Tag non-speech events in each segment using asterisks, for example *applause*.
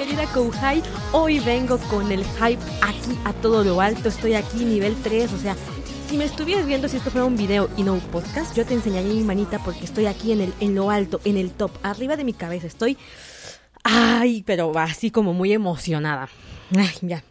querida Kouhai. Hoy vengo con el hype aquí a todo lo alto. Estoy aquí nivel 3, o sea, si me estuvieras viendo si esto fuera un video y no un podcast, yo te enseñaría mi manita porque estoy aquí en el en lo alto, en el top, arriba de mi cabeza. Estoy ay, pero así como muy emocionada. Ay, ya.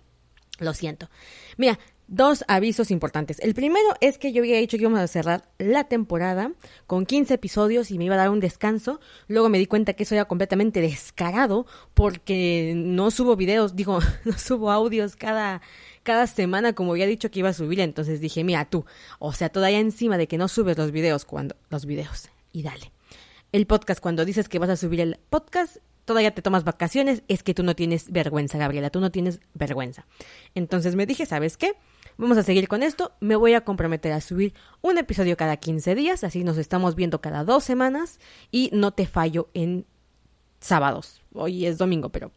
Lo siento. Mira, dos avisos importantes. El primero es que yo había dicho que íbamos a cerrar la temporada con 15 episodios y me iba a dar un descanso. Luego me di cuenta que eso era completamente descarado porque no subo videos, digo, *laughs* no subo audios cada, cada semana como había dicho que iba a subir. Entonces dije, mira tú, o sea, todavía encima de que no subes los videos cuando los videos y dale. El podcast cuando dices que vas a subir el podcast todavía te tomas vacaciones, es que tú no tienes vergüenza, Gabriela, tú no tienes vergüenza. Entonces me dije, ¿sabes qué? Vamos a seguir con esto, me voy a comprometer a subir un episodio cada 15 días, así nos estamos viendo cada dos semanas y no te fallo en sábados. Hoy es domingo, pero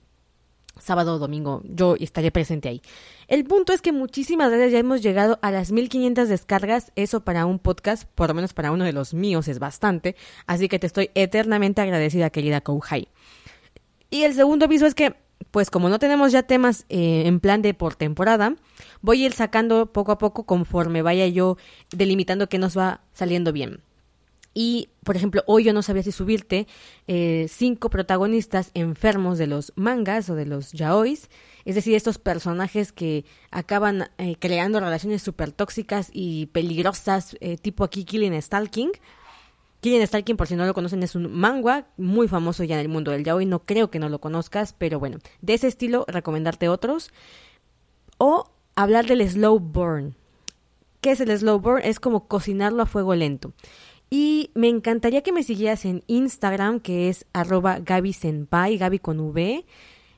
sábado o domingo yo estaré presente ahí. El punto es que muchísimas gracias, ya hemos llegado a las 1500 descargas, eso para un podcast, por lo menos para uno de los míos es bastante, así que te estoy eternamente agradecida querida Kouhai. Y el segundo aviso es que, pues como no tenemos ya temas eh, en plan de por temporada, voy a ir sacando poco a poco conforme vaya yo delimitando que nos va saliendo bien. Y, por ejemplo, hoy yo no sabía si subirte eh, cinco protagonistas enfermos de los mangas o de los yaois, es decir, estos personajes que acaban eh, creando relaciones súper tóxicas y peligrosas, eh, tipo aquí Killing Stalking. Killing Stalking, por si no lo conocen, es un manga muy famoso ya en el mundo del yaoi, no creo que no lo conozcas, pero bueno, de ese estilo, recomendarte otros. O hablar del slow burn. ¿Qué es el slow burn? Es como cocinarlo a fuego lento. Y me encantaría que me siguieras en Instagram, que es arroba Gaby Senpai, Gaby con V,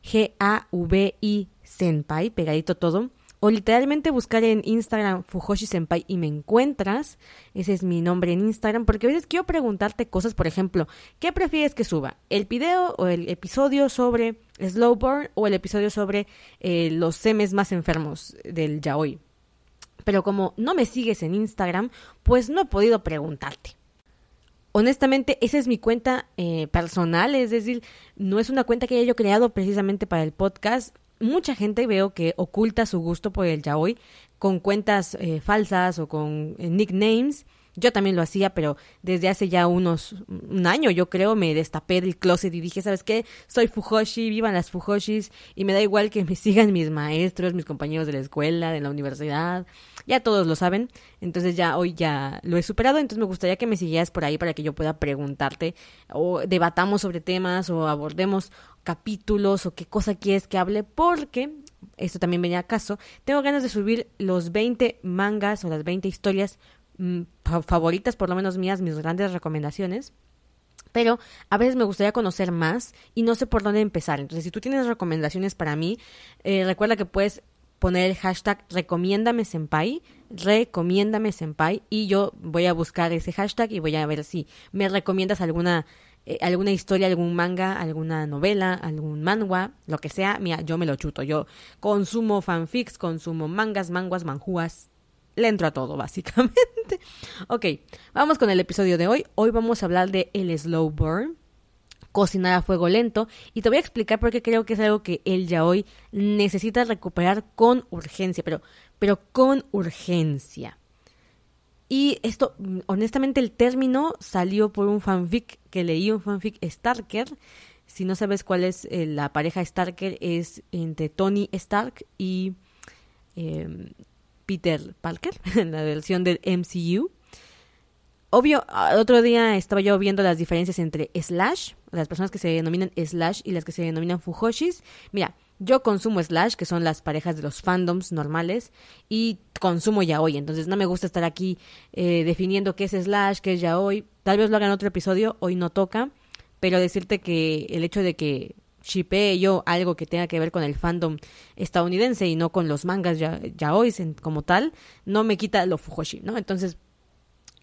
G-A-V-I Senpai, pegadito todo. O literalmente buscar en Instagram Fujoshi Senpai y me encuentras. Ese es mi nombre en Instagram. Porque a veces quiero preguntarte cosas, por ejemplo, ¿qué prefieres que suba? ¿El video o el episodio sobre Slowburn o el episodio sobre eh, los semes más enfermos del yaoi? Pero como no me sigues en Instagram, pues no he podido preguntarte honestamente, esa es mi cuenta eh, personal, es decir, no es una cuenta que haya yo creado precisamente para el podcast. Mucha gente veo que oculta su gusto por el yaoi con cuentas eh, falsas o con eh, nicknames. Yo también lo hacía, pero desde hace ya unos un año, yo creo, me destapé del closet y dije, ¿sabes qué? Soy Fujoshi, vivan las Fujoshis y me da igual que me *laughs* sigan mis maestros, mis compañeros de la escuela, de la universidad. Ya todos lo saben. Entonces ya hoy ya lo he superado, entonces me gustaría que me siguieras por ahí para que yo pueda preguntarte o debatamos sobre temas o abordemos capítulos o qué cosa quieres que hable porque esto también venía a caso, tengo ganas de subir los 20 mangas o las 20 historias mm, favoritas, por lo menos mías, mis grandes recomendaciones. Pero a veces me gustaría conocer más y no sé por dónde empezar. Entonces, si tú tienes recomendaciones para mí, eh, recuerda que puedes poner el hashtag recomiéndame senpai, recomiéndame senpai y yo voy a buscar ese hashtag y voy a ver si me recomiendas alguna eh, alguna historia, algún manga, alguna novela, algún manhwa, lo que sea, mira, yo me lo chuto. Yo consumo fanfics, consumo mangas, manguas, manjuas. Le entro a todo, *laughs* básicamente. ok, vamos con el episodio de hoy. Hoy vamos a hablar de el slow burn, cocinar a fuego lento, y te voy a explicar por qué creo que es algo que el yaoi necesita recuperar con urgencia, pero pero con urgencia. Y esto, mm, honestamente, el término salió por un fanfic que leí, un fanfic Starker. Si no sabes cuál es eh, la pareja Starker, es entre Tony Stark y em, Peter Parker, *laughs* en la versión del MCU. Obvio, otro día estaba yo viendo las diferencias entre Slash, las personas que se denominan Slash y las que se denominan Fujoshis. Mira, yo consumo Slash, que son las parejas de los fandoms normales, y consumo Yaoi. Entonces no me gusta estar aquí eh, definiendo qué es Slash, qué es Yaoi. Tal vez lo haga en otro episodio, hoy no toca. Pero decirte que el hecho de que shipee yo algo que tenga que ver con el fandom estadounidense y no con los mangas ya, yaois como tal, no me quita lo Fujoshi, ¿no? Entonces,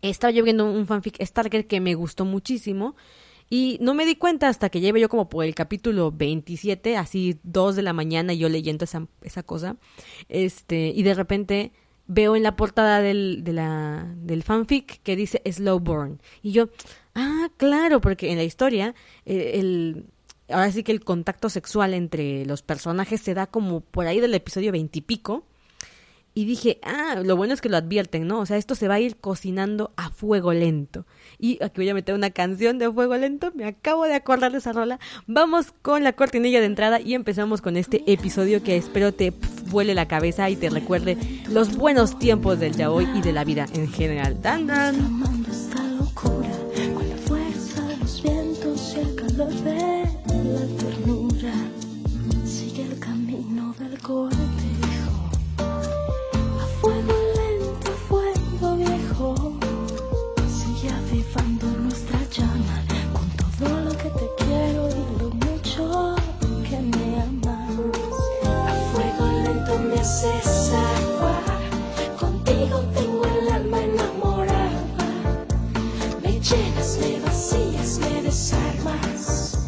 estaba yo viendo un fanfic Starker que me gustó muchísimo. Y no me di cuenta hasta que lleve yo como por el capítulo 27, así 2 de la mañana, yo leyendo esa, esa cosa. Este, y de repente veo en la portada del, de la, del fanfic que dice Slow Burn. Y yo, ah, claro, porque en la historia, eh, el, ahora sí que el contacto sexual entre los personajes se da como por ahí del episodio veintipico. Y dije, ah, lo bueno es que lo advierten, ¿no? O sea, esto se va a ir cocinando a fuego lento. Y aquí voy a meter una canción de fuego lento, me acabo de acordar de esa rola. Vamos con la cortinilla de entrada y empezamos con este episodio que espero te vuele la cabeza y te recuerde los buenos tiempos del yaoi y de la vida en general. Dan dan. y lento me haces agua. Contigo tengo el alma enamorada. Me llenas, me vacías, me desarmas.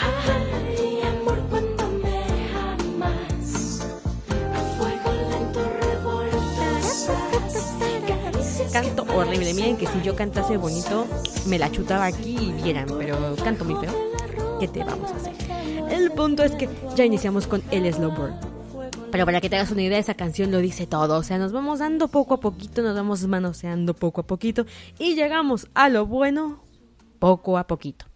Ay, amor, cuando me amas. A fuego lento revoltosas. Caricias Canto horrible. Miren que si yo cantase bonito, me la chutaba aquí y vieran, pero canto muy feo. ¿Qué te vamos a hacer? El punto es que ya iniciamos con el Slow Burn. Pero para que te hagas una idea, esa canción lo dice todo. O sea, nos vamos dando poco a poquito, nos vamos manoseando poco a poquito y llegamos a lo bueno poco a poquito.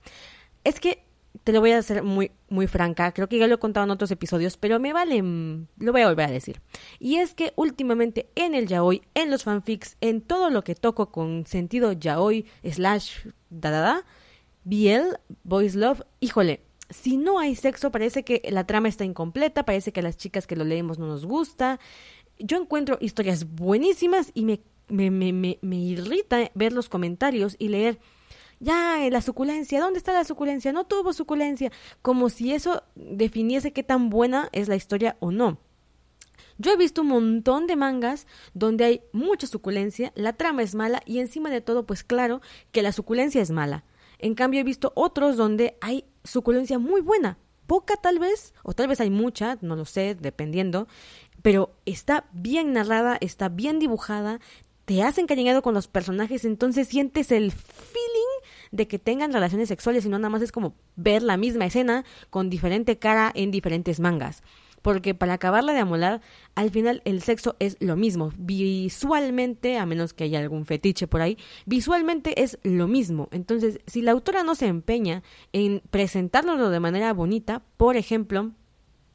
Es que te lo voy a hacer muy, muy franca, creo que ya lo he contado en otros episodios, pero me vale, lo voy a volver a decir. Y es que últimamente en el yaoi, en los fanfics, en todo lo que toco con sentido yaoi, slash, da da da, BL, Boys Love, híjole, si no hay sexo parece que la trama está incompleta, parece que a las chicas que lo leemos no nos gusta. Yo encuentro historias buenísimas y me, me, me, me, irrita ver los comentarios y leer ya, eh, la suculencia, ¿dónde está la suculencia? No tuvo suculencia, como si eso definiese qué tan buena es la historia o no. Yo he visto un montón de mangas donde hay mucha suculencia, la trama es mala y encima de todo, pues claro que la suculencia es mala. En cambio he visto otros donde hay suculencia muy buena, poca tal vez, o tal vez hay mucha, no lo sé, dependiendo, pero está bien narrada, está bien dibujada, te has encariñado con los personajes, entonces sientes el feeling de que tengan relaciones sexuales y no nada más es como ver la misma escena con diferente cara en diferentes mangas. Porque para acabarla de amolar, al final el sexo es lo mismo. Visualmente, a menos que haya algún fetiche por ahí, visualmente es lo mismo. Entonces, si la autora no se empeña en presentárnoslo de manera bonita, por ejemplo,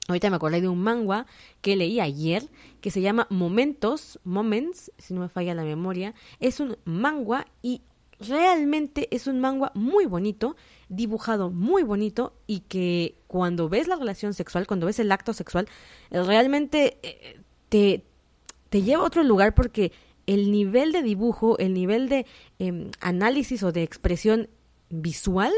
Ahorita me acordé de un manga que leí ayer que se llama Momentos, Moments, si no me falla la memoria. Es un manga y realmente es un manga muy bonito, dibujado muy bonito y que cuando ves la relación sexual, cuando ves el acto sexual, realmente eh, te, te lleva a otro lugar porque el nivel de dibujo, el nivel de eh, análisis o de expresión visual,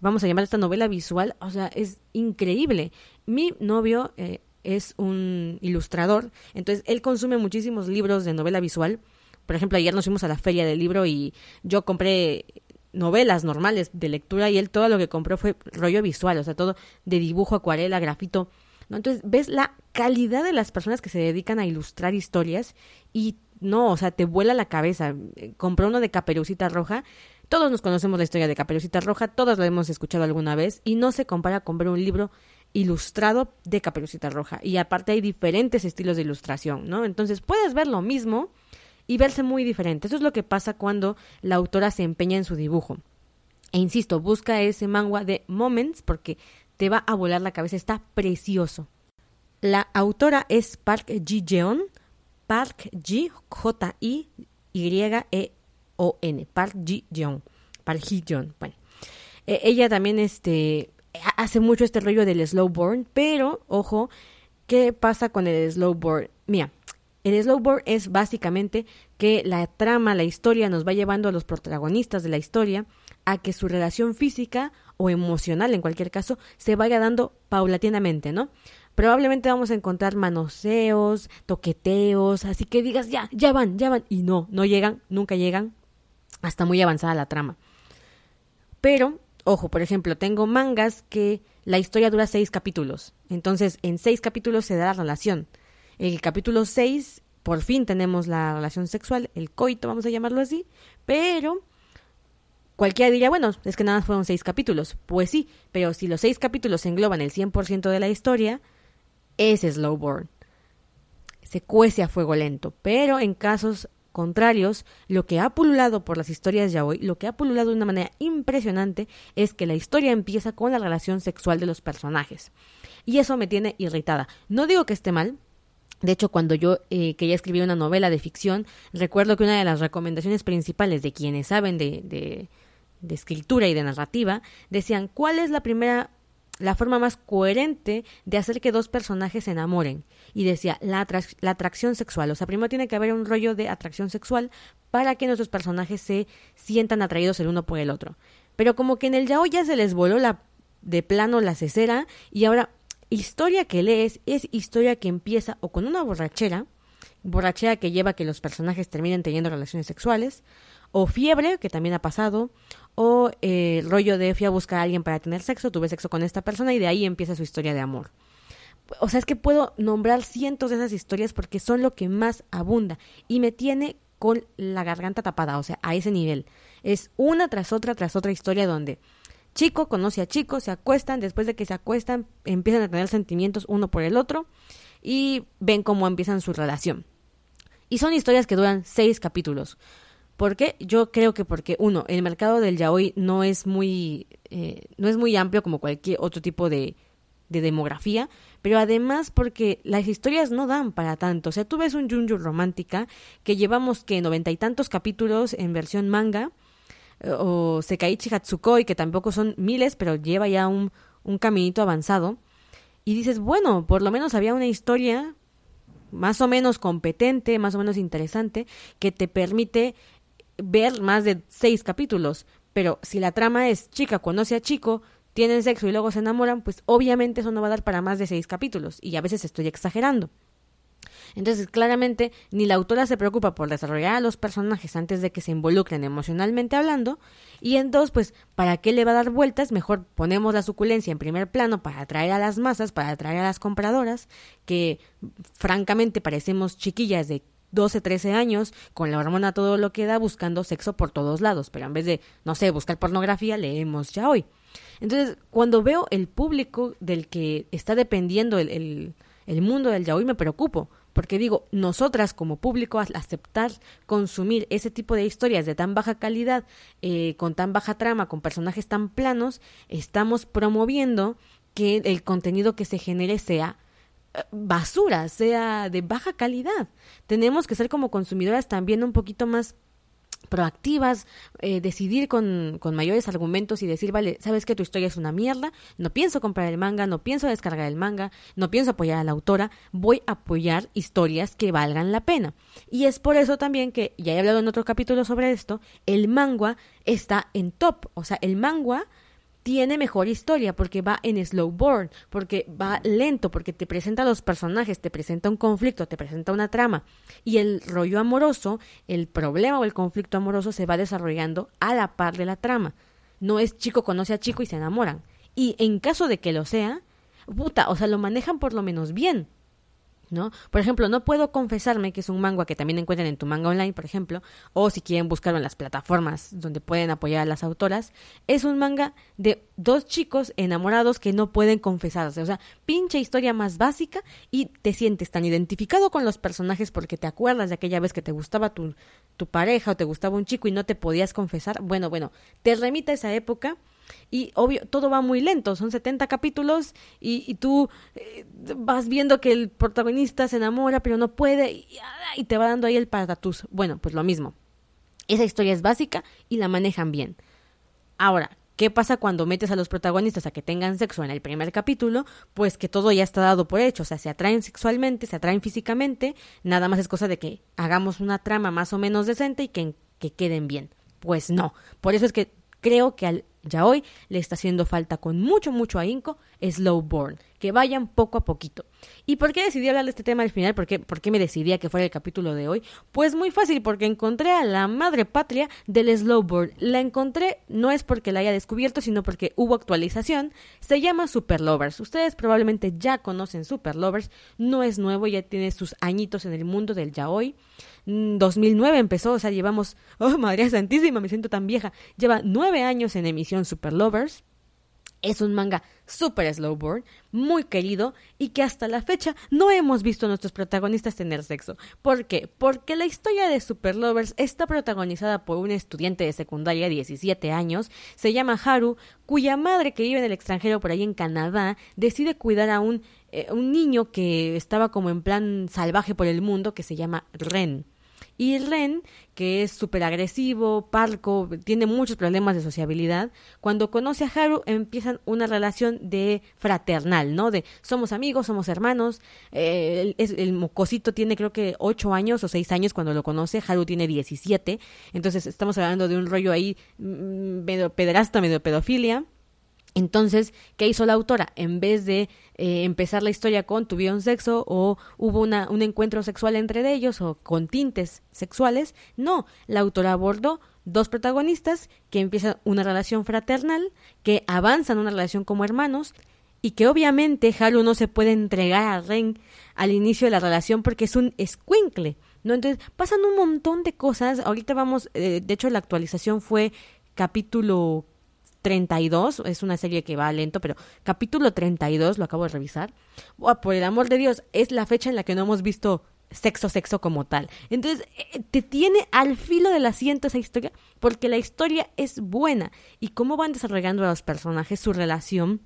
vamos a llamar esta novela visual, o sea, es increíble. Mi novio eh, es un ilustrador, entonces él consume muchísimos libros de novela visual. Por ejemplo, ayer nos fuimos a la feria del libro y yo compré novelas normales de lectura y él todo lo que compró fue rollo visual, o sea, todo de dibujo, acuarela, grafito. ¿no? Entonces ves la calidad de las personas que se dedican a ilustrar historias y no, o sea, te vuela la cabeza. Compró uno de Caperucita Roja. Todos nos conocemos la historia de Caperucita Roja, todos lo hemos escuchado alguna vez y no se compara con ver un libro ilustrado de Caperucita Roja. Y aparte hay diferentes estilos de ilustración, ¿no? Entonces puedes ver lo mismo y verse muy diferente. Eso es lo que pasa cuando la autora se empeña en su dibujo. E insisto, busca ese manga de Moments porque te va a volar la cabeza, está precioso. La autora es Park Ji-jeon, Park Ji J I Y E O N, Park Park Ji-jeon. Bueno, e, ella también este hace mucho este rollo del slow burn, pero ojo, ¿qué pasa con el slow burn? Mira, el slow burn es básicamente que la trama, la historia nos va llevando a los protagonistas de la historia a que su relación física o emocional, en cualquier caso, se vaya dando paulatinamente, ¿no? Probablemente vamos a encontrar manoseos, toqueteos, así que digas, ya, ya van, ya van, y no, no llegan, nunca llegan, hasta muy avanzada la trama. Pero, ojo, por ejemplo, tengo mangas que la historia dura seis capítulos, entonces en seis capítulos se da la relación. El capítulo 6, por fin tenemos la relación sexual, el coito, vamos a llamarlo así, pero cualquiera diría, bueno, es que nada fueron seis capítulos. Pues sí, pero si los seis capítulos engloban el 100% de la historia, es slow burn. Se cuece a fuego lento, pero en casos contrarios, lo que ha pululado por las historias ya hoy, lo que ha pululado de una manera impresionante es que la historia empieza con la relación sexual de los personajes. Y eso me tiene irritada. No digo que esté mal, de hecho, cuando yo eh, quería escribir una novela de ficción, recuerdo que una de las recomendaciones principales de quienes saben de, de, escritura y de narrativa decían cuál es la primera la forma más coherente de hacer que dos personajes se enamoren. Y decía, la, la, atracción sexual. O sea, primero tiene que haber un rollo de atracción sexual para que nuestros personajes se sientan atraídos el uno por el otro. Pero como que en el yao ya se les voló la, de plano la cesera y ahora historia que lees es historia que empieza o con una borrachera, borrachera que lleva a que los personajes terminen teniendo relaciones sexuales, o fiebre, que también ha pasado, o eh, rollo de fui a buscar a alguien para tener sexo, tuve sexo con esta persona y de ahí empieza su historia de amor. O sea, es que puedo nombrar cientos de esas historias porque son lo que más abunda y me tiene con la garganta tapada, o sea, a ese nivel. Es una tras otra tras otra historia donde chico conoce a chico, se acuestan, después de que se acuestan empiezan a tener sentimientos uno por el otro y ven cómo empiezan su relación. Y son historias que duran seis capítulos. ¿Por qué? Yo creo que porque, uno, el mercado del yaoi no es muy, eh, no es muy amplio como cualquier otro tipo de, de demografía, pero además porque las historias no dan para tanto. O sea, tú ves un Junju romántica que llevamos que noventa y tantos capítulos en versión manga, o Sekaichi Hatsukoi, que tampoco son miles, pero lleva ya un, un caminito avanzado. Y dices, bueno, por lo menos había una historia más o menos competente, más o menos interesante, que te permite ver más de seis capítulos. Pero si la trama es chica conoce a chico, tienen sexo y luego se enamoran, pues obviamente eso no va a dar para más de seis capítulos. Y a veces estoy exagerando. Entonces, claramente, ni la autora se preocupa por desarrollar a los personajes antes de que se involucren emocionalmente hablando, y en dos, pues, ¿para qué le va a dar vueltas? Mejor ponemos la suculencia en primer plano para atraer a las masas, para atraer a las compradoras, que francamente parecemos chiquillas de 12, 13 años, con la hormona todo lo que da, buscando sexo por todos lados, pero en vez de, no sé, buscar pornografía, leemos ya hoy. Entonces, cuando veo el público del que está dependiendo el, el, el mundo del yaoi, me preocupo, porque digo, nosotras como público aceptar consumir ese tipo de historias de tan baja calidad, eh, con tan baja trama, con personajes tan planos, estamos promoviendo que el contenido que se genere sea eh, basura, sea de baja calidad. Tenemos que ser como consumidoras también un poquito más proactivas, eh, decidir con, con, mayores argumentos y decir, vale, sabes que tu historia es una mierda, no pienso comprar el manga, no pienso descargar el manga, no pienso apoyar a la autora, voy a apoyar historias que valgan la pena. Y es por eso también que, ya he hablado en otro capítulo sobre esto, el manga está en top, o sea, el manga tiene mejor historia porque va en slow burn, porque va lento, porque te presenta a los personajes, te presenta un conflicto, te presenta una trama. Y el rollo amoroso, el problema o el conflicto amoroso se va desarrollando a la par de la trama. No es chico conoce a chico y se enamoran. Y en caso de que lo sea, puta, o sea, lo manejan por lo menos bien. ¿No? Por ejemplo, no puedo confesarme que es un manga que también encuentran en tu manga online, por ejemplo, o si quieren buscarlo en las plataformas donde pueden apoyar a las autoras, es un manga de dos chicos enamorados que no pueden confesarse, o sea, pinche historia más básica y te sientes tan identificado con los personajes porque te acuerdas de aquella vez que te gustaba tu, pareja o te gustaba un chico y no te podías confesar, bueno, bueno, te remite a esa época y obvio, todo va muy lento, son 70 capítulos y, y tú eh, vas viendo que el protagonista se enamora pero no puede y, te va dando ahí el patatús. Bueno, pues lo mismo. Esa historia es básica y la manejan bien. Ahora, ¿Qué pasa cuando metes a los protagonistas a que tengan sexo en el primer capítulo? Pues que todo ya está dado por hecho, o sea, se atraen sexualmente, se atraen físicamente, nada más es cosa de que hagamos una trama más o menos decente y que, que queden bien. Pues no, por eso es que creo que al ya hoy le está haciendo falta con mucho, mucho ahínco Slowborn, que vayan poco a poquito. ¿Y por qué decidí hablar de este tema al final? ¿Por qué, ¿Por qué me decidí a que fuera el capítulo de hoy? Pues muy fácil, porque encontré a la madre patria del Slowborn. La encontré no es porque la haya descubierto, sino porque hubo actualización. Se llama Super Lovers. Ustedes probablemente ya conocen Super Lovers. No es nuevo, ya tiene sus añitos en el mundo del yaoi. 2009 mm, empezó, o sea, llevamos, *laughs* oh, Madre Santísima, me siento tan vieja. Lleva nueve años en emisión Super Lovers. Es un manga super slowboard, muy querido y que hasta la fecha no hemos visto a nuestros protagonistas tener sexo. ¿Por qué? Porque la historia de Super Lovers está protagonizada por un estudiante de secundaria de 17 años, se llama Haru, cuya madre que vive en el extranjero por ahí en Canadá decide cuidar a un, eh, un niño que estaba como en plan salvaje por el mundo que se llama Ren. Y Ren, que es súper agresivo, parco, tiene muchos problemas de sociabilidad, cuando conoce a Haru empiezan una relación de fraternal, ¿no? De somos amigos, somos hermanos. Eh, el, el, mocosito tiene creo que ocho años o seis años cuando lo conoce, Haru tiene 17. Entonces estamos hablando de un rollo ahí mm, medio pederasta, medio pedofilia. Entonces, ¿qué hizo la autora? En vez de eh, empezar la historia con tuvieron sexo o hubo una, un encuentro sexual entre ellos o con tintes sexuales, no, la autora abordó dos protagonistas que empiezan una relación fraternal, que avanzan una relación como hermanos y que obviamente Haru no se puede entregar a Ren al inicio de la relación porque es un escuincle, ¿no? Entonces pasan un montón de cosas, ahorita vamos, eh, de hecho la actualización fue capítulo 32, es una serie que va lento, pero capítulo 32, lo acabo de revisar. por el amor de Dios, es la fecha en la que no hemos visto sexo, sexo como tal. Entonces, eh, te tiene al filo del asiento esa historia, porque la historia es buena. Y cómo van desarrollando a los personajes, su relación,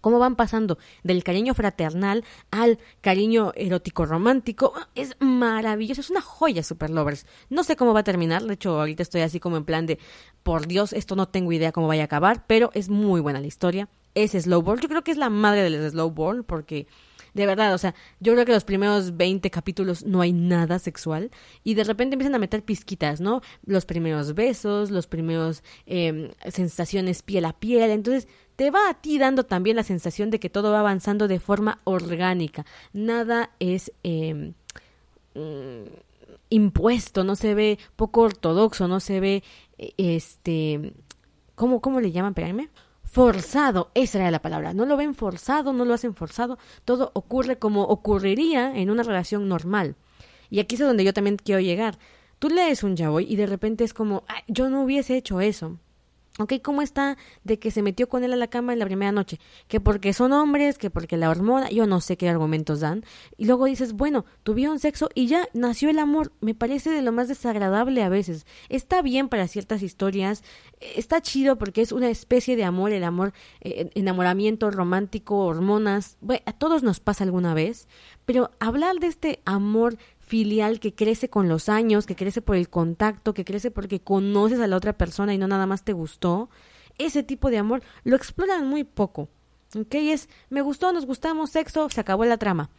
cómo van pasando del cariño fraternal al cariño erótico romántico. Es maravilloso, es una joya Super Lovers. No sé cómo va a terminar, de hecho ahorita estoy así como en plan de, por Dios, esto no tengo idea cómo vaya a acabar, pero es muy buena la historia. Es Slowborn, yo creo que es la madre del Slowborn porque de verdad, o sea, yo creo que los primeros 20 capítulos no hay nada sexual y de repente empiezan a meter pizquitas, ¿no? Los primeros besos, los primeros eh, sensaciones piel a piel, entonces te va a ti dando también la sensación de que todo va avanzando de forma orgánica. Nada es eh, impuesto, no se ve poco ortodoxo, no se ve este ¿cómo, cómo le llaman? Espérame. Forzado, esa era la palabra. No lo ven forzado, no lo hacen forzado. Todo ocurre como ocurriría en una relación normal. Y aquí es donde yo también quiero llegar. Tú lees un yaoi y de repente es como, yo no hubiese hecho eso. ¿Ok? ¿Cómo está de que se metió con él a la cama en la primera noche? Que porque son hombres, que porque la hormona, yo no sé qué argumentos dan. Y luego dices, bueno, tuvieron sexo y ya nació el amor. Me parece de lo más desagradable a veces. Está bien para ciertas historias, está chido porque es una especie de amor, el amor, eh, enamoramiento romántico, hormonas. Bueno, a todos nos pasa alguna vez. Pero hablar de este amor filial que crece con los años, que crece por el contacto, que crece porque conoces a la otra persona y no nada más te gustó, ese tipo de amor lo exploran muy poco. ¿Ok? Es, me gustó, nos gustamos, sexo, se acabó la trama.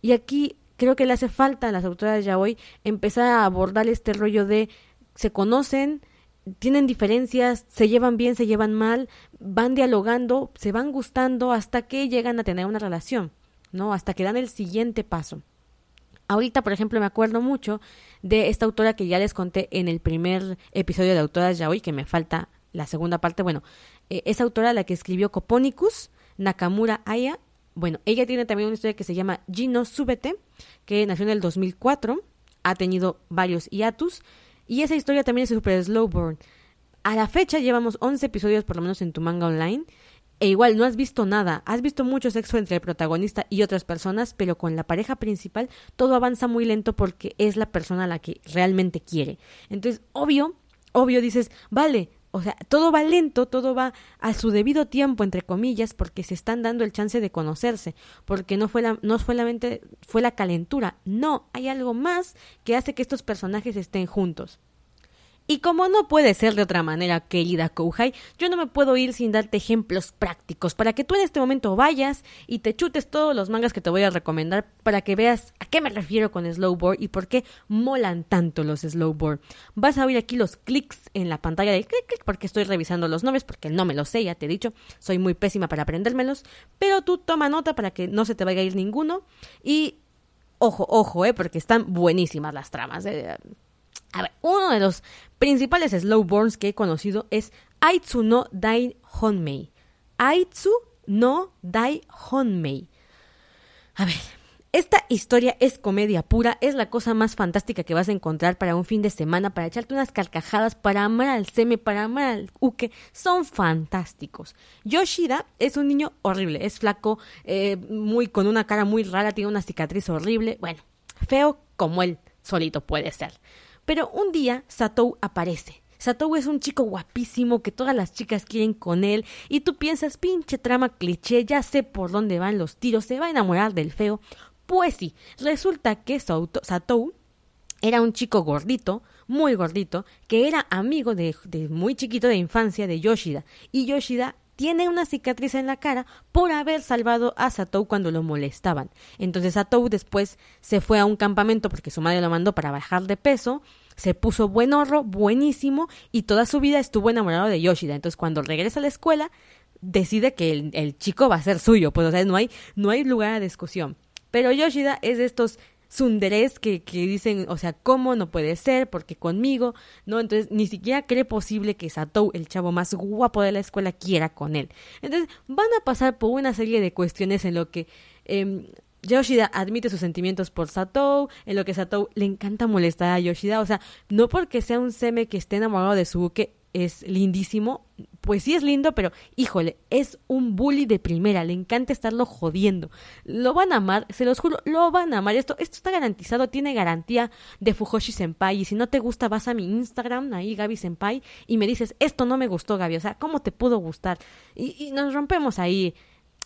Y aquí creo que le hace falta a las autoridades ya hoy empezar a abordar este rollo de se conocen, tienen diferencias, se llevan bien, se llevan mal, van dialogando, se van gustando hasta que llegan a tener una relación, ¿no? Hasta que dan el siguiente paso. Ahorita, por ejemplo, me acuerdo mucho de esta autora que ya les conté en el primer episodio de Autoras Yaoi, que me falta la segunda parte. Bueno, eh, esa autora la que escribió Coponicus, Nakamura Aya. Bueno, ella tiene también una historia que se llama Gino Súbete, que nació en el 2004, ha tenido varios hiatus, y esa historia también es super slow burn. A la fecha llevamos 11 episodios por lo menos en tu manga online, e igual no has visto nada, has visto mucho sexo entre el protagonista y otras personas, pero con la pareja principal todo avanza muy lento porque es la persona a la que realmente quiere. Entonces, obvio, obvio dices, vale, o sea, todo va lento, todo va a su debido tiempo, entre comillas, porque se están dando el chance de conocerse, porque no fue la, no fue la, fue la calentura, no, hay algo más que hace que estos personajes estén juntos. Y como no puede ser de otra manera, querida Kouhai, yo no me puedo ir sin darte ejemplos prácticos para que tú en este momento vayas y te chutes todos los mangas que te voy a recomendar para que veas a qué me refiero con slowboard y por qué molan tanto los slowboard. Vas a oír aquí los clics en la pantalla de clic clic porque estoy revisando los nombres porque no me los sé, ya te he dicho, soy muy pésima para aprendérmelos, pero tú toma nota para que no se te vaya a ir ninguno y ojo, ojo, eh, porque están buenísimas las tramas. Eh. A ver, uno de los principales slowborns que he conocido es Aitsu no Dai Honmei. Aitsu no Dai Honmei. A ver, esta historia es comedia pura, es la cosa más fantástica que vas a encontrar para un fin de semana, para echarte unas carcajadas, para amar al seme, para amar al uke. Son fantásticos. Yoshida es un niño horrible, es flaco, eh, muy con una cara muy rara, tiene una cicatriz horrible. Bueno, feo como él solito puede ser. Pero un día Satou aparece. Satou es un chico guapísimo que todas las chicas quieren con él y tú piensas, pinche trama cliché, ya sé por dónde van los tiros, se va a enamorar del feo. Pues sí, resulta que Satou era un chico gordito, muy gordito, que era amigo de, de, muy chiquito de infancia de Yoshida. Y Yoshida tiene una cicatriz en la cara por haber salvado a Satou cuando lo molestaban. Entonces Satou después se fue a un campamento porque su madre lo mandó para bajar de peso, se puso buen horro, buenísimo, y toda su vida estuvo enamorado de Yoshida. Entonces cuando regresa a la escuela, decide que el, chico va a ser suyo, pues o sea, no hay, no hay lugar a discusión. Pero Yoshida es de estos sunderes que, que dicen, o sea, ¿cómo? No puede ser, porque conmigo, ¿no? Entonces, ni siquiera cree posible que Satou, el chavo más guapo de la escuela, quiera con él. Entonces, van a pasar por una serie de cuestiones en lo que... Eh, Yoshida admite sus sentimientos por Satou, en lo que Satou le encanta molestar a Yoshida, o sea, no porque sea un seme que esté enamorado de su buque es lindísimo, pues sí es lindo, pero híjole, es un bully de primera, le encanta estarlo jodiendo. Lo van a amar, se los juro, lo van a amar. Esto, esto está garantizado, tiene garantía de Fujoshi Senpai. Y si no te gusta, vas a mi Instagram, ahí Gaby Senpai, y me dices, esto no me gustó, Gaby, o sea, ¿cómo te pudo gustar? Y, y nos rompemos ahí,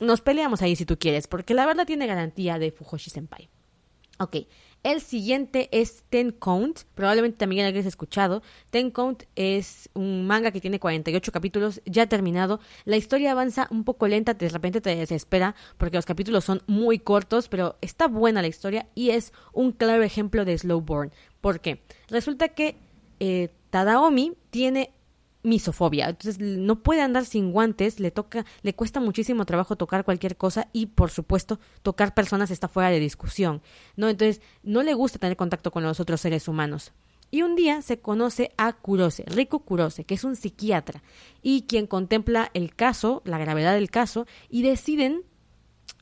nos peleamos ahí si tú quieres, porque la verdad tiene garantía de Fujoshi Senpai. Ok, el siguiente es Ten Count, probablemente también lo hayas escuchado. Ten Count es un manga que tiene 48 capítulos, ya terminado. La historia avanza un poco lenta, de repente te desespera porque los capítulos son muy cortos, pero está buena la historia y es un claro ejemplo de slow burn. ¿Por qué? Resulta que eh, Tadaomi tiene misofobia. Entonces no puede andar sin guantes, le toca, le cuesta muchísimo trabajo tocar cualquier cosa y por supuesto tocar personas está fuera de discusión, ¿no? Entonces no le gusta tener contacto con los otros seres humanos. Y un día se conoce a Kurose, Rico Kurose, que es un psiquiatra y quien contempla el caso, la gravedad del caso y deciden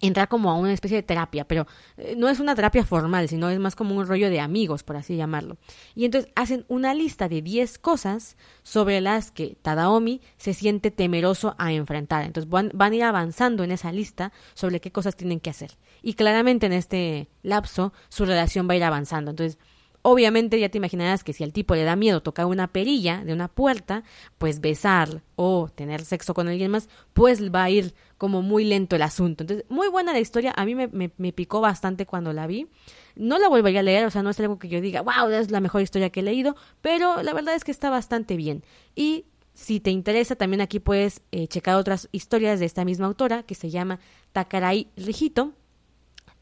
entrar como a una especie de terapia, pero eh, no es una terapia formal, sino es más como un rollo de amigos, por así llamarlo. Y entonces hacen una lista de 10 cosas sobre las que Tadaomi se siente temeroso a enfrentar. Entonces van, van, a ir avanzando en esa lista sobre qué cosas tienen que hacer. Y claramente en este lapso su relación va a ir avanzando. Entonces Obviamente ya te imaginarás que si al tipo le da miedo tocar una perilla de una puerta, pues besar o tener sexo con alguien más, pues va a ir como muy lento el asunto. Entonces, muy buena la historia, a mí me, me, picó bastante cuando la vi. No la volvería a leer, o sea, no es algo que yo diga, wow, es la mejor historia que he leído, pero la verdad es que está bastante bien. Y si te interesa, también aquí puedes eh, checar otras historias de esta misma autora que se llama Takarai Rijito.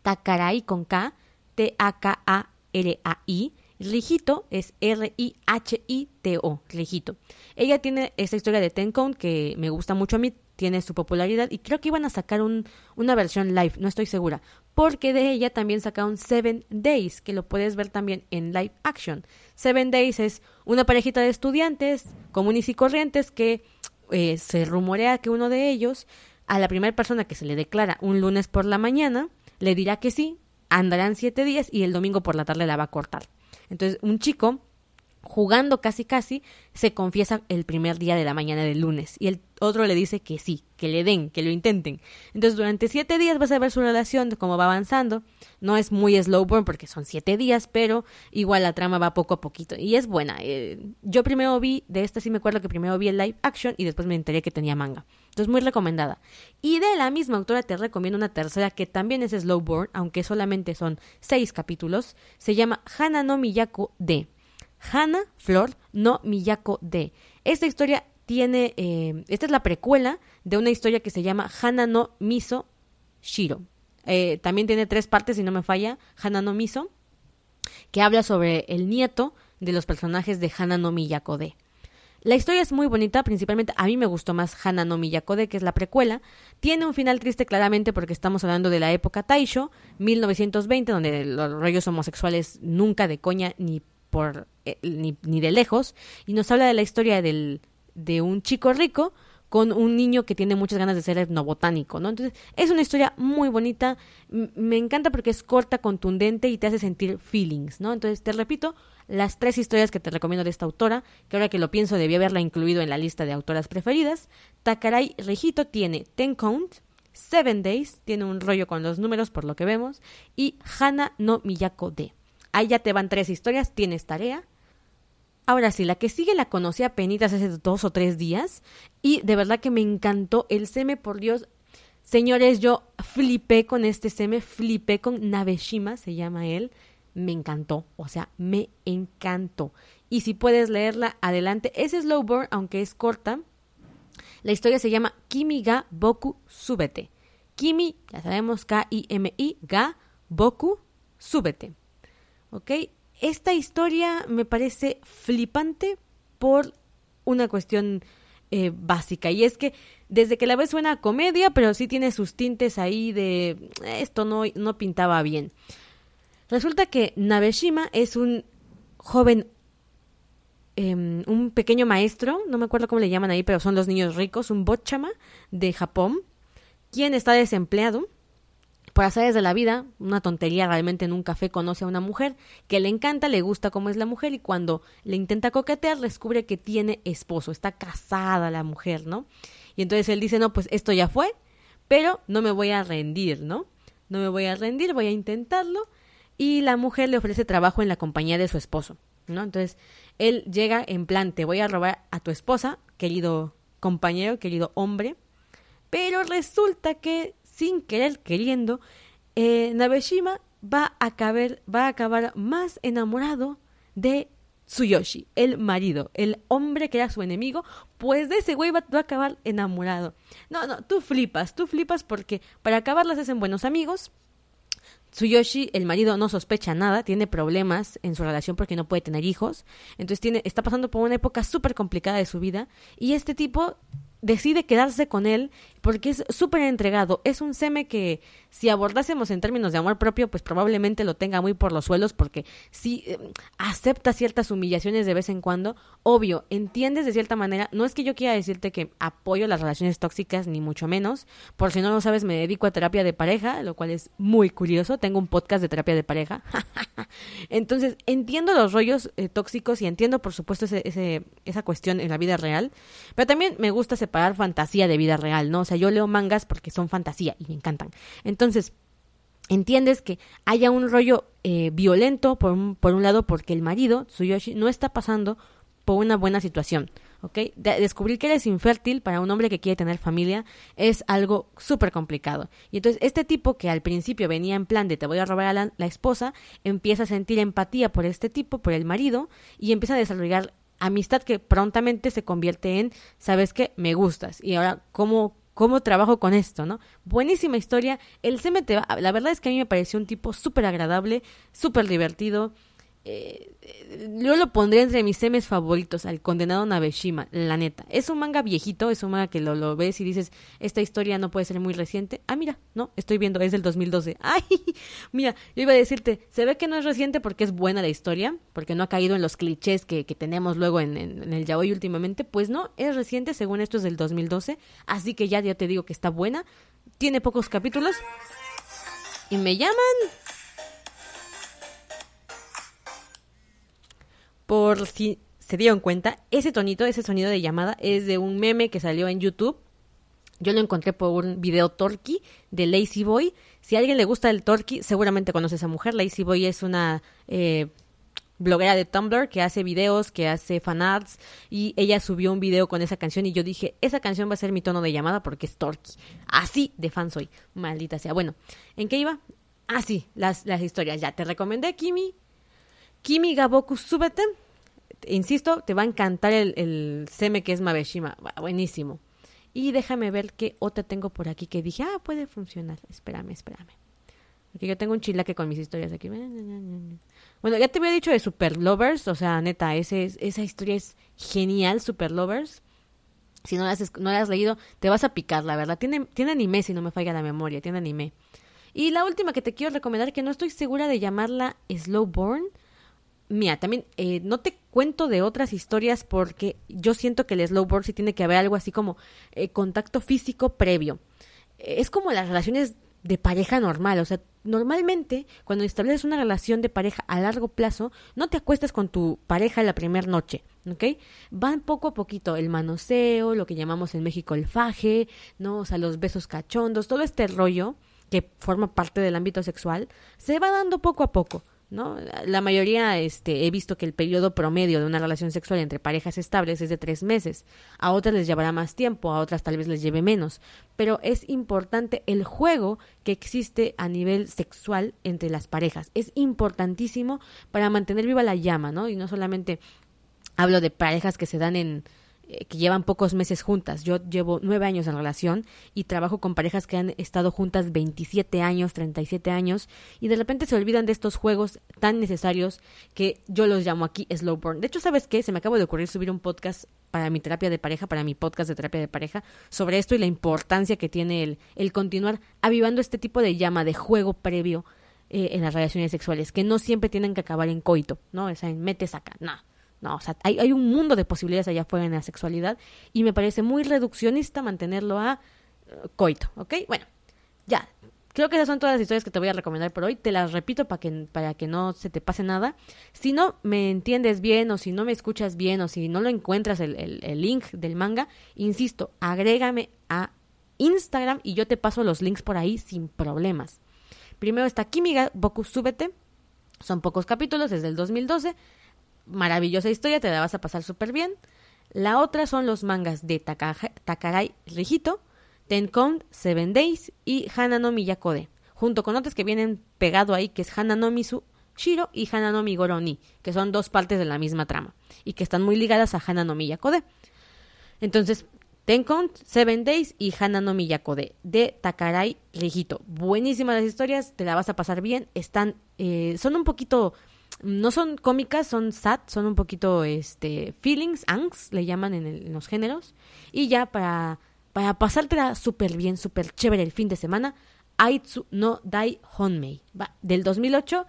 Takarai con K, T-A-K-A L-A-I. Rijito es R-I-H-I-T-O, Rijito. Ella tiene esta historia de Tencon que me gusta mucho a mí, tiene su popularidad y creo que iban a sacar un, una versión live, no estoy segura, porque de ella también sacaron Seven Days, que lo puedes ver también en live action. Seven Days es una parejita de estudiantes comunes y corrientes que eh, se rumorea que uno de ellos a la primera persona que se le declara un lunes por la mañana, le dirá que sí, andarán siete días y el domingo por la tarde la va a cortar. Entonces, un chico jugando casi casi, se confiesa el primer día de la mañana del lunes y el otro le dice que sí, que le den, que lo intenten. Entonces durante siete días vas a ver su relación, cómo va avanzando. No es muy slow burn porque son siete días, pero igual la trama va poco a poquito y es buena. Eh, yo primero vi, de esta sí me acuerdo que primero vi el live action y después me enteré que tenía manga. Entonces muy recomendada. Y de la misma autora te recomiendo una tercera que también es slow burn, aunque solamente son seis capítulos. Se llama Hana no Miyako de Hana Flor no Miyako de. Esta historia tiene, eh, esta es la precuela de una historia que se llama Hana no Miso Shiro. Eh, también tiene tres partes, si no me falla, Hana no Miso, que habla sobre el nieto de los personajes de Hana no Miyako de. La historia es muy bonita, principalmente a mí me gustó más Hana no Miyako-de, que es la precuela. Tiene un final triste claramente porque estamos hablando de la época Taisho, 1920, donde los rollos homosexuales nunca de coña ni por eh, ni, ni, de lejos y nos habla de la historia del, de un chico rico con un niño que tiene muchas ganas de ser etnobotánico, ¿no? Entonces, es una historia muy bonita, me encanta porque es corta, contundente y te hace sentir feelings, ¿no? Entonces, te repito, las tres historias que te recomiendo de esta autora, que ahora que lo pienso debía haberla incluido en la lista de autoras preferidas. Takarai Regito tiene Ten Count, Seven Days, tiene un rollo con los números por lo que vemos, y Hana no Miyako de. Ahí ya te van tres historias, tienes tarea. Ahora sí, la que sigue la conocí a penitas hace dos o tres días y de verdad que me encantó el seme, por Dios. Señores, yo flipé con este seme, flipé con Nabeshima, se llama él. Me encantó, o sea, me encantó. Y si puedes leerla, adelante. Es slow burn, aunque es corta. La historia se llama Kimi ga Boku Subete. Kimi, ya sabemos, K-I-M-I, ga Boku Súbete. ¿Ok? Esta historia me parece flipante por una cuestión eh, básica y es que desde que la ves suena comedia, pero sí tiene sus tintes ahí de esto no, no pintaba bien. Resulta que Nabeshima es un joven, eh, un pequeño maestro, no me acuerdo cómo le llaman ahí, pero son los niños ricos, un bochama de Japón, quien está desempleado por azares de la vida, una tontería realmente en un café conoce a una mujer que le encanta, le gusta cómo es la mujer y cuando le intenta coquetear descubre que tiene esposo, está casada la mujer, ¿no? Y entonces él dice, no, pues esto ya fue, pero no me voy a rendir, ¿no? No me voy a rendir, voy a intentarlo. Y la mujer le ofrece trabajo en la compañía de su esposo, ¿no? Entonces él llega en plan, te voy a robar a tu esposa, querido compañero, querido hombre, pero resulta que sin querer queriendo, eh, Nabeshima va a, acabar, va a acabar más enamorado de Tsuyoshi, el marido, el hombre que era su enemigo, pues de ese güey va, a acabar enamorado. No, no, tú flipas, tú flipas porque para acabar las hacen buenos amigos. Tsuyoshi, el marido, no sospecha nada, tiene problemas en su relación porque no puede tener hijos, entonces tiene, está pasando por una época súper complicada de su vida y este tipo decide quedarse con él porque es súper entregado. Es un seme que si abordásemos en términos de amor propio, pues probablemente lo tenga muy por los suelos porque si eh, acepta ciertas humillaciones de vez en cuando, obvio, entiendes de cierta manera, no es que yo quiera decirte que apoyo las relaciones tóxicas, ni mucho menos, por si no lo sabes, me dedico a terapia de pareja, lo cual es muy curioso, tengo un podcast de terapia de pareja. *laughs* Entonces, entiendo los rollos eh, tóxicos y entiendo, por supuesto, ese, esa cuestión en la vida real, pero también me gusta separar fantasía de vida real, ¿no? O sea, yo leo mangas porque son fantasía y me encantan. Entonces, entiendes que haya un rollo eh, violento por un, por un lado porque el marido, Tsuyoshi, no está pasando por una buena situación. descubrir que eres infértil para un hombre que quiere tener familia es algo súper complicado. Y entonces este tipo que al principio venía en plan de te voy a robar a la, la, esposa, empieza a sentir empatía por este tipo, por el marido, y empieza a desarrollar amistad que prontamente se convierte en, ¿sabes qué? Me gustas. Y ahora, ¿cómo, cómo trabajo con esto, ¿no? Buenísima historia. El CMT, la verdad es que a mí me pareció un tipo súper agradable, súper divertido. Eh, yo lo pondré entre mis semes favoritos, al condenado Nabeshima, la neta. Es un manga viejito, es un manga que lo, lo, ves y dices, esta historia no puede ser muy reciente. Ah, mira, no, estoy viendo, es del 2012. *laughs* Ay, mira, yo iba a decirte, se ve que no es reciente porque es buena la historia, porque no ha caído en los clichés que, que tenemos luego en, en, en el yaoi últimamente. Pues no, es reciente, según esto es del 2012, así que ya, ya te digo que está buena. Tiene pocos capítulos. Y me llaman si se dieron cuenta, ese tonito, ese sonido de llamada es de un meme que salió en YouTube. Yo lo encontré por un video Torky de Lazy Boy. Si a alguien le gusta el Torky, seguramente conoce a esa mujer. Lazy Boy es una eh, bloguera de Tumblr que hace videos, que hace fanarts. Y ella subió un video con esa canción y yo dije, esa canción va a ser mi tono de llamada porque es Torky. Así de fan soy. Maldita sea. Bueno, ¿en qué iba? Ah, sí, las, las historias. Ya te recomendé Kimi, Kimi Gaboku, súbete. Insisto, te va a encantar el, el seme que es Mabeshima. Buenísimo. Y déjame ver qué otra tengo por aquí que dije, ah, puede funcionar. Espérame, espérame. Porque yo tengo un chilaque con mis historias aquí. Bueno, ya te había dicho de Super Lovers. O sea, neta, ese, esa historia es genial, Super Lovers. Si no la, has, no has leído, te vas a picar, la verdad. Tiene, tiene anime, si no me falla la memoria. Tiene anime. Y la última que te quiero recomendar, que no estoy segura de llamarla Slowborn mira, también eh, no te cuento de otras historias porque yo siento que el slowboard sí tiene que haber algo así como eh, contacto físico previo. Es como las relaciones de pareja normal, o sea, normalmente cuando estableces una relación de pareja a largo plazo, no te acuestas con tu pareja la primera noche, ¿ok? Van poco a poquito el manoseo, lo que llamamos en México el faje, ¿no? O sea, los besos cachondos, todo este rollo que forma parte del ámbito sexual, se va dando poco a poco. ¿No? La mayoría este, he visto que el periodo promedio de una relación sexual entre parejas estables es de tres meses. A otras les llevará más tiempo, a otras tal vez les lleve menos. Pero es importante el juego que existe a nivel sexual entre las parejas. Es importantísimo para mantener viva la llama, ¿no? Y no solamente hablo de parejas que se dan en eh, que llevan pocos meses juntas. Yo llevo nueve años en relación y trabajo con parejas que han estado juntas 27 años, 37 años y de repente se olvidan de estos juegos tan necesarios que yo los llamo aquí slow burn. De hecho, ¿sabes qué? Se me acaba de ocurrir subir un podcast para mi terapia de pareja, para mi podcast de terapia de pareja, sobre esto y la importancia que tiene el, el continuar avivando este tipo de llama de juego previo eh, en las relaciones sexuales, que no siempre tienen que acabar en coito, ¿no? O sea, en mete, saca, no no, o sea, hay, hay, un mundo de posibilidades allá afuera en la sexualidad y me parece muy reduccionista mantenerlo a uh, coito, ¿ok? Bueno, ya. Creo que esas son todas las historias que te voy a recomendar por hoy. Te las repito para que, para que no se te pase nada. Si no me entiendes bien o si no me escuchas bien o si no lo encuentras el, el, el link del manga, insisto, agrégame a Instagram y yo te paso los links por ahí sin problemas. Primero está Kimiga Boku Súbete. Son pocos capítulos, desde el 2012 maravillosa historia, te la vas a pasar súper bien. La otra son los mangas de Takarai Rijito, Tenkon, Seven Days y Hanano Miyakode, junto con otras que vienen pegado ahí, que es Hanano Misu Shiro y Hanano Migoroni, que son dos partes de la misma trama y que están muy ligadas a Hanano Miyakode. Entonces, Tenkon, Seven Days y Hanano Miyakode de Takarai Rijito. Buenísimas las historias, te la vas a pasar bien. Están, eh, son un poquito no son cómicas, son sad, son un poquito este feelings, angst, le llaman en, los géneros. Y ya para, para pasártela súper bien, súper chévere el fin de semana, Aitsu no Dai Honmei, va, del 2008.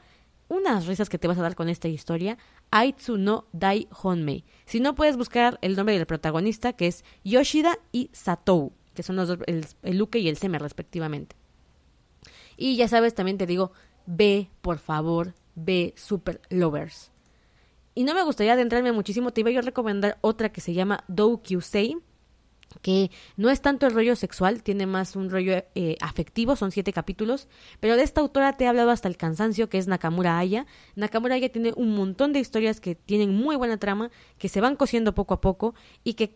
Unas risas que te vas a dar con esta historia. Aitsu no Dai Honmei. Si no puedes buscar el nombre del protagonista, que es Yoshida y Satou, que son los dos, el, el Luke y el Seme respectivamente. Y ya sabes, también te digo, ve, por favor, B Super Lovers. Y no me gustaría adentrarme muchísimo, te iba yo a recomendar otra que se llama Do Kyusei, que no es tanto el rollo sexual, tiene más un rollo eh, afectivo, son siete capítulos, pero de esta autora te he hablado hasta el cansancio, que es Nakamura Aya. Nakamura Aya tiene un montón de historias que tienen muy buena trama, que se van cosiendo poco a poco y que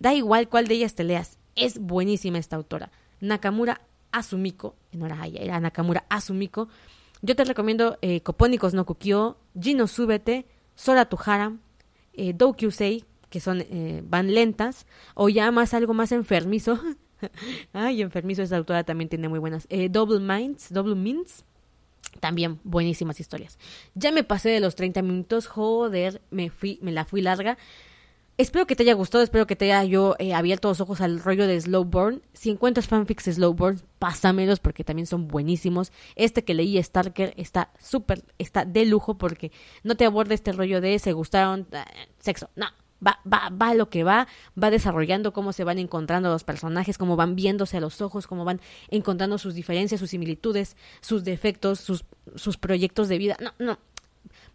da igual cuál de ellas te leas, es buenísima esta autora. Nakamura Asumiko, no era Aya, era Nakamura Asumiko, yo te recomiendo eh, Copónicos no Kukio, Gino Súbete, Sora Tuhara, eh, Dokyusei, que son eh, van lentas, o ya más algo más enfermizo. *laughs* Ay, enfermizo, esa autora también tiene muy buenas. Eh, Double Minds, Double Minds. También buenísimas historias. Ya me pasé de los 30 minutos, joder, me fui, me la fui larga. Espero que te haya gustado, espero que te haya yo eh, abierto los ojos al rollo de Slowborn. Si encuentras fanfics de Slowborn, pásamelos porque también son buenísimos. Este que leí, Starker, está súper, está de lujo porque no te aborda este rollo de se gustaron, eh, sexo. No, va, va, va lo que va, va desarrollando cómo se van encontrando los personajes, cómo van viéndose a los ojos, cómo van encontrando sus diferencias, sus similitudes, sus defectos, sus, sus proyectos de vida. No, no,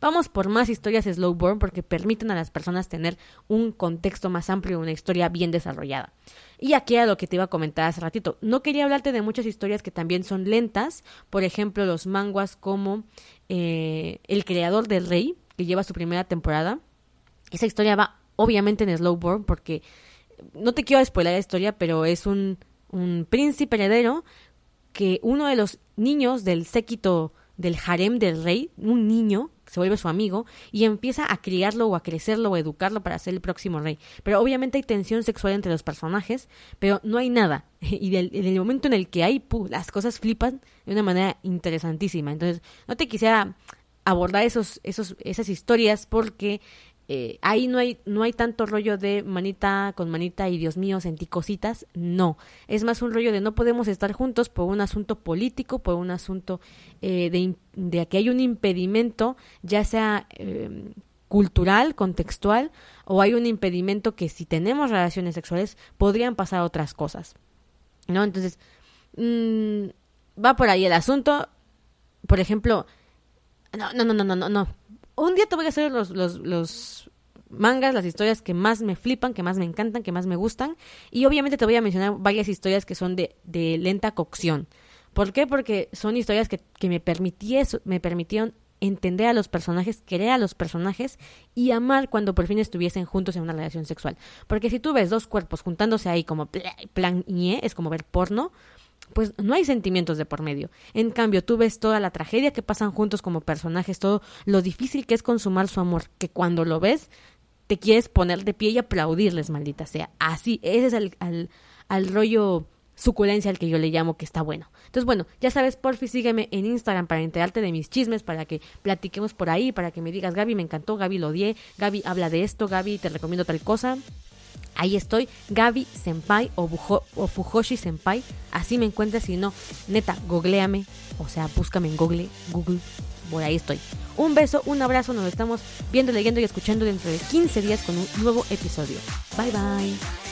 Vamos por más historias Slowborn porque permiten a las personas tener un contexto más amplio y una historia bien desarrollada. Y aquí a lo que te iba a comentar hace ratito. No quería hablarte de muchas historias que también son lentas. Por ejemplo, los manguas como eh, El Creador del Rey, que lleva su primera temporada. Esa historia va obviamente en Slowborn porque no te quiero spoiler la historia, pero es un, un príncipe heredero que uno de los niños del séquito del harem del rey, un niño, se vuelve su amigo y empieza a criarlo o a crecerlo o a educarlo para ser el próximo rey. Pero obviamente hay tensión sexual entre los personajes, pero no hay nada. *laughs* Y en el momento en el que hay, las cosas flipan de una manera interesantísima. Entonces, no te quisiera abordar esos, esos, esas historias porque eh, ahí no hay, no hay tanto rollo de manita con manita y Dios mío sentí cositas, no, es más un rollo de no podemos estar juntos por un asunto político, por un asunto eh, de, de, que hay un impedimento, ya sea eh, cultural, contextual, o hay un impedimento que si tenemos relaciones sexuales podrían pasar otras cosas, ¿no? Entonces, mmm, va por ahí el asunto, por ejemplo, no, no, no, no, no, no, un día te voy a hacer los, los, los mangas, las historias que más me flipan, que más me encantan, que más me gustan. Y obviamente te voy a mencionar varias historias que son de, de lenta cocción. ¿Por qué? Porque son historias que, que me, me permitieron entender a los personajes, querer a los personajes y amar cuando por fin estuviesen juntos en una relación sexual. Porque si tú ves dos cuerpos juntándose ahí como plan es como ver porno, pues no hay sentimientos de por medio. En cambio, tú ves toda la tragedia que pasan juntos como personajes, todo lo difícil que es consumar su amor, que cuando lo ves te quieres poner de pie y aplaudirles, maldita sea. Así, ese es el, al, al rollo suculencia al que yo le llamo que está bueno. Entonces, bueno, ya sabes, porfi, sígueme en Instagram para enterarte de mis chismes, para que platiquemos por ahí, para que me digas, Gaby, me encantó, Gaby lo odié, Gaby habla de esto, Gaby, te recomiendo tal cosa. Ahí estoy, Gaby Senpai o, o, Fujoshi Senpai. Así me encuentras. Si no, neta, googleame. O sea, búscame en Google. Google. Por ahí estoy. Un beso, un abrazo. Nos estamos viendo, leyendo y escuchando dentro de 15 días con un nuevo episodio. Bye bye.